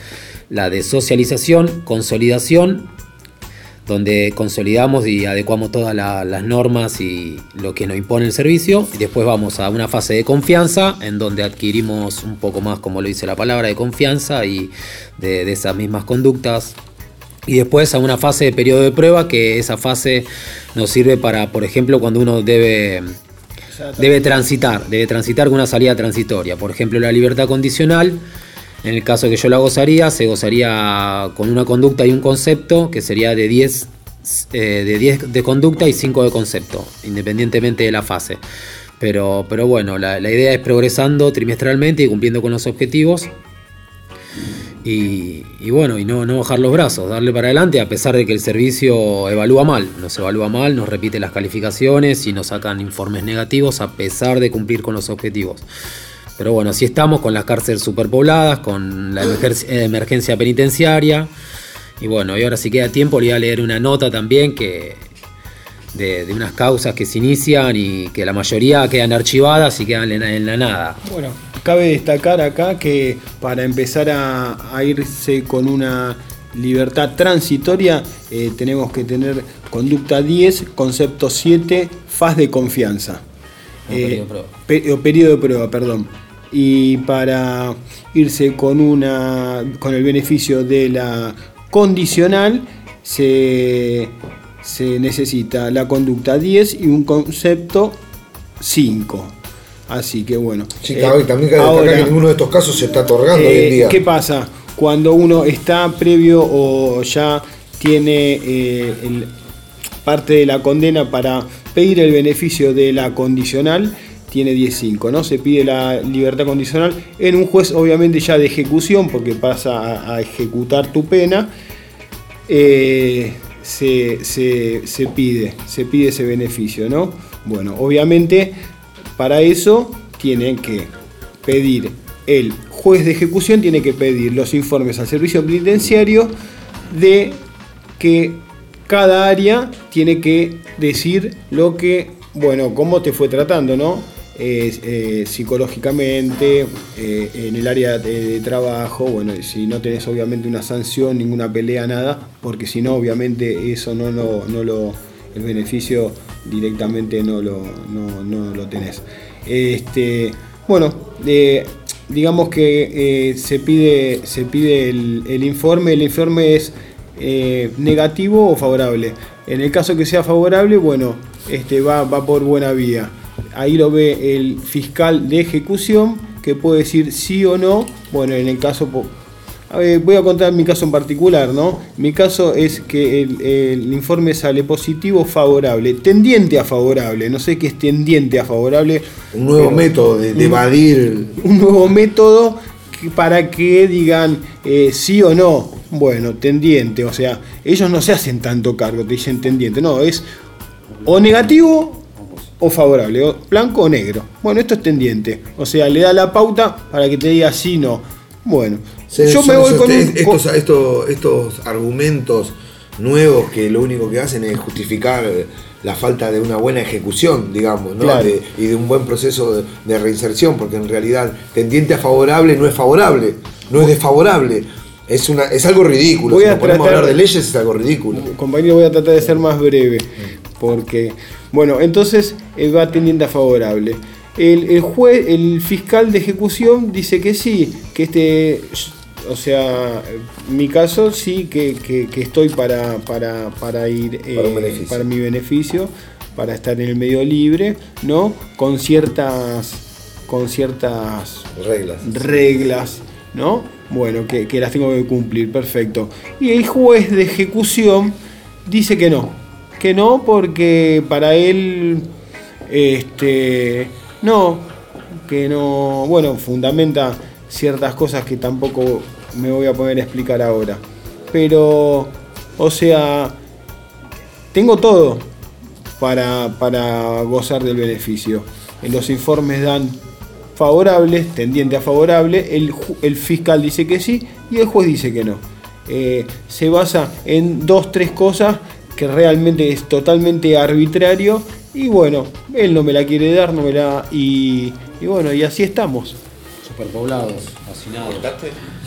la de socialización, consolidación, donde consolidamos y adecuamos todas la- las normas y lo que nos impone el servicio. Y después vamos a una fase de confianza, en donde adquirimos un poco más, como lo dice la palabra, de confianza y de, de esas mismas conductas. Y después a una fase de periodo de prueba, que esa fase nos sirve para, por ejemplo, cuando uno debe debe transitar, debe transitar con una salida transitoria. Por ejemplo, la libertad condicional, en el caso que yo la gozaría, se gozaría con una conducta y un concepto, que sería de 10 eh, de 10 de conducta y 5 de concepto, independientemente de la fase. Pero, pero bueno, la, la idea es progresando trimestralmente y cumpliendo con los objetivos. Y, y bueno, y no, no bajar los brazos, darle para adelante a pesar de que el servicio evalúa mal. Nos evalúa mal, nos repite las calificaciones y nos sacan informes negativos a pesar de cumplir con los objetivos. Pero bueno, así estamos con las cárceles superpobladas, con la emergencia, emergencia penitenciaria. Y bueno, y ahora si queda tiempo le voy a leer una nota también que de, de unas causas que se inician y que la mayoría quedan archivadas y quedan en, en la nada.
Bueno, cabe destacar acá que para empezar a, a irse con una libertad transitoria eh, tenemos que tener conducta 10, concepto 7, faz de confianza.
No,
Eh,
periodo de prueba.
pe- o periodo de prueba, perdón. Y para irse con una con el beneficio de la condicional se, se necesita la conducta 10 y un concepto 5. Así que bueno.
Sí,
Eh,
también cabe destacar que ninguno de estos casos se está otorgando hoy en
eh,
día.
¿Qué pasa? Cuando uno está previo o ya tiene eh, el- parte de la condena para pedir el beneficio de la condicional tiene 10.5, ¿no? Se pide la libertad condicional en un juez obviamente ya de ejecución porque pasa a, ejecutar tu pena. eh, se, se- se pide, se pide ese beneficio, ¿no? Bueno, obviamente para eso tienen que pedir, el juez de ejecución tiene que pedir los informes al servicio penitenciario de que cada área tiene que decir lo que, bueno, cómo te fue tratando, ¿no? Eh, psicológicamente, eh, en el área de, trabajo, bueno, si no tenés obviamente una sanción, ninguna pelea, nada, porque si no, obviamente eso no, lo- no lo, el beneficio directamente no lo, no, no lo tenés. Este, bueno, eh, digamos que se pide, se pide el, el informe, el informe es negativo o favorable. En el caso que sea favorable, bueno, este va, va por buena vía. Ahí lo ve el fiscal de ejecución que puede decir sí o no. Bueno, en el caso po- a ver, voy a contar mi caso en particular, ¿no? Mi caso es que el, el informe sale positivo o favorable, tendiente a favorable, no sé qué es tendiente a favorable.
Un nuevo método de, de
un-
evadir.
un nuevo método que- para que digan eh, sí o no. Bueno, tendiente, o sea, ellos no se hacen tanto cargo, te dicen tendiente, no, es o negativo o favorable, o blanco o negro. Bueno, esto es tendiente, o sea, le da la pauta para que te diga sí no. Bueno,
Se-
yo me voy
esos-
con un,
estos, estos, estos argumentos nuevos que lo único que hacen es justificar la falta de una buena ejecución, digamos, ¿no?
Claro.
De- y de un buen proceso de, de reinserción, porque en realidad tendiente a favorable no es favorable, no es desfavorable. Es, una, es algo ridículo.
Voy
si
a tratar-
hablar de leyes es algo ridículo.
compañero, voy a tratar de ser más breve, porque, bueno, entonces eh, va tendiente a favorable. El, el juez, el fiscal de ejecución dice que sí, que este, o sea, mi caso sí, que, que- que estoy para, para, para ir, eh,
para
mi beneficio, para estar en el medio libre, ¿no? Con ciertas, con ciertas
Reglas.
reglas, ¿no? Bueno, que, que las tengo que cumplir, perfecto. Y el juez de ejecución dice que no, que no porque para él, este, no, que no, bueno, fundamenta ciertas cosas que tampoco me voy a poner a explicar ahora. Pero, o sea, tengo todo para, para gozar del beneficio. En los informes dan favorables, tendiente a favorable, el, el fiscal dice que sí y el juez dice que no. Eh, se basa en dos, tres cosas que realmente es totalmente arbitrario y bueno, él no me la quiere dar, no me la... Y, y bueno, y así estamos.
Superpoblados, hacinados.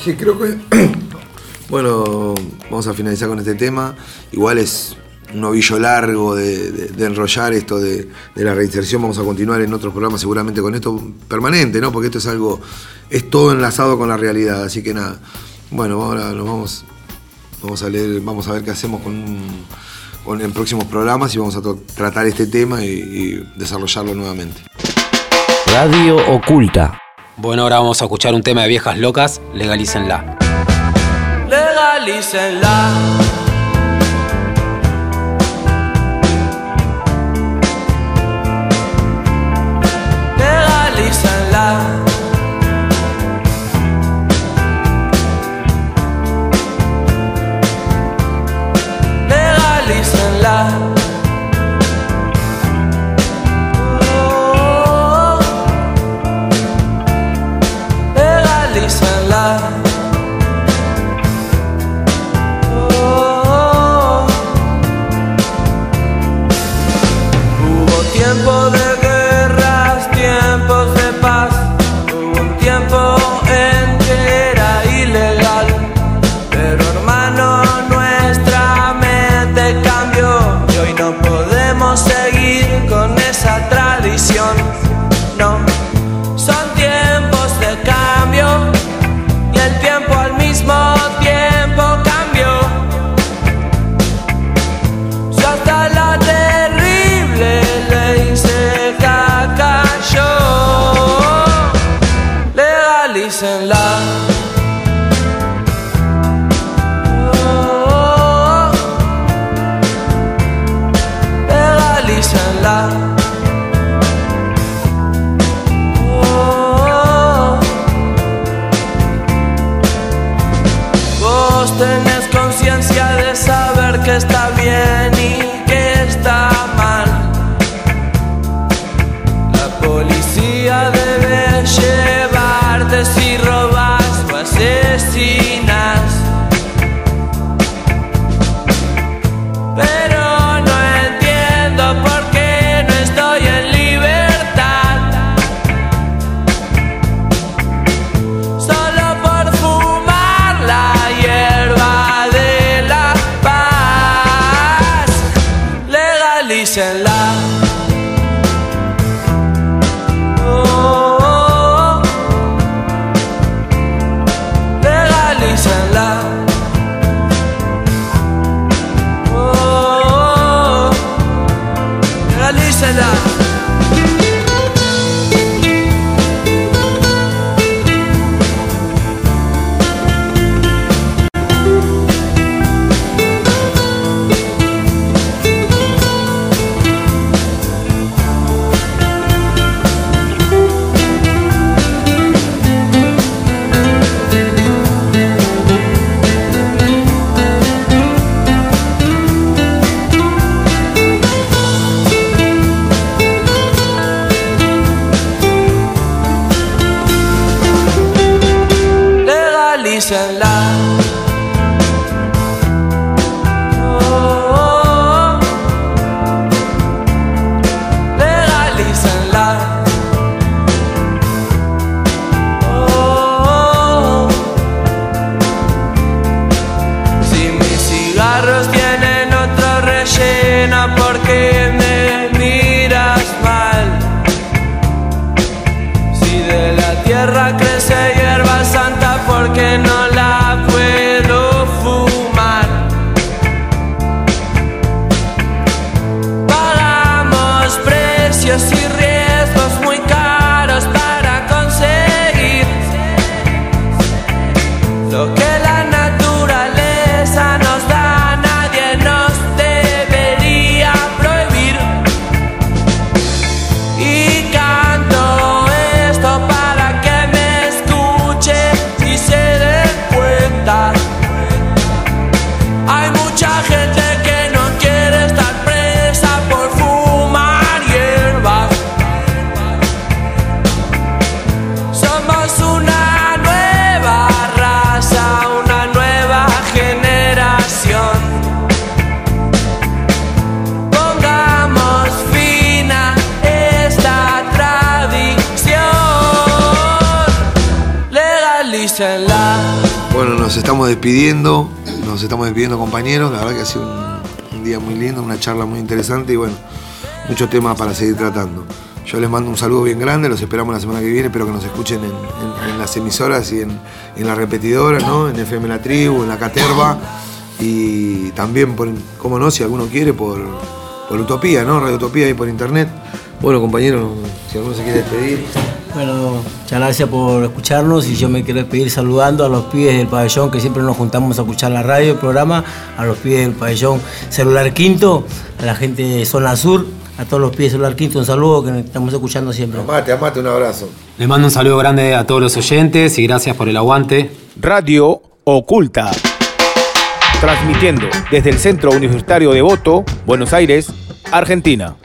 Sí, creo que. Bueno, vamos a finalizar con este tema. Igual es un ovillo largo de, de- de enrollar esto de, de la reinserción. Vamos a continuar en otros programas seguramente con esto permanente, ¿no? Porque esto es algo. Es todo enlazado con la realidad. Así que nada. Bueno, ahora nos vamos. Vamos a leer, vamos a ver qué hacemos con, con en próximos programas y vamos a tratar este tema y, y desarrollarlo nuevamente.
Radio Oculta.
Bueno, ahora vamos a escuchar un tema de viejas locas, legalícenla.
Legalícenla.
Despidiendo, nos estamos despidiendo compañeros, la verdad que ha sido un, día muy lindo, una charla muy interesante y bueno, muchos temas para seguir tratando. Yo les mando un saludo bien grande, los esperamos la semana que viene, espero que nos escuchen en, en- en las emisoras y en, en las repetidoras, ¿no? En FM La Tribu, en La Caterva y también, por, como no, si alguno quiere, por, por Utopía, ¿no? Radio Utopía y por internet. Bueno, compañeros, si alguno se quiere despedir.
Bueno, muchas gracias por escucharnos y yo me quiero despedir saludando a los pibes del pabellón que siempre nos juntamos a escuchar la radio, el programa, a los pibes del pabellón Celular Quinto, a la gente de Zona Sur, a todos los pibes de Celular Quinto, un saludo que nos estamos escuchando siempre.
Amate, amate, un abrazo.
Les mando un saludo grande a todos los oyentes y gracias por el aguante.
Radio Oculta. Transmitiendo desde el Centro Universitario de Voto, Buenos Aires, Argentina.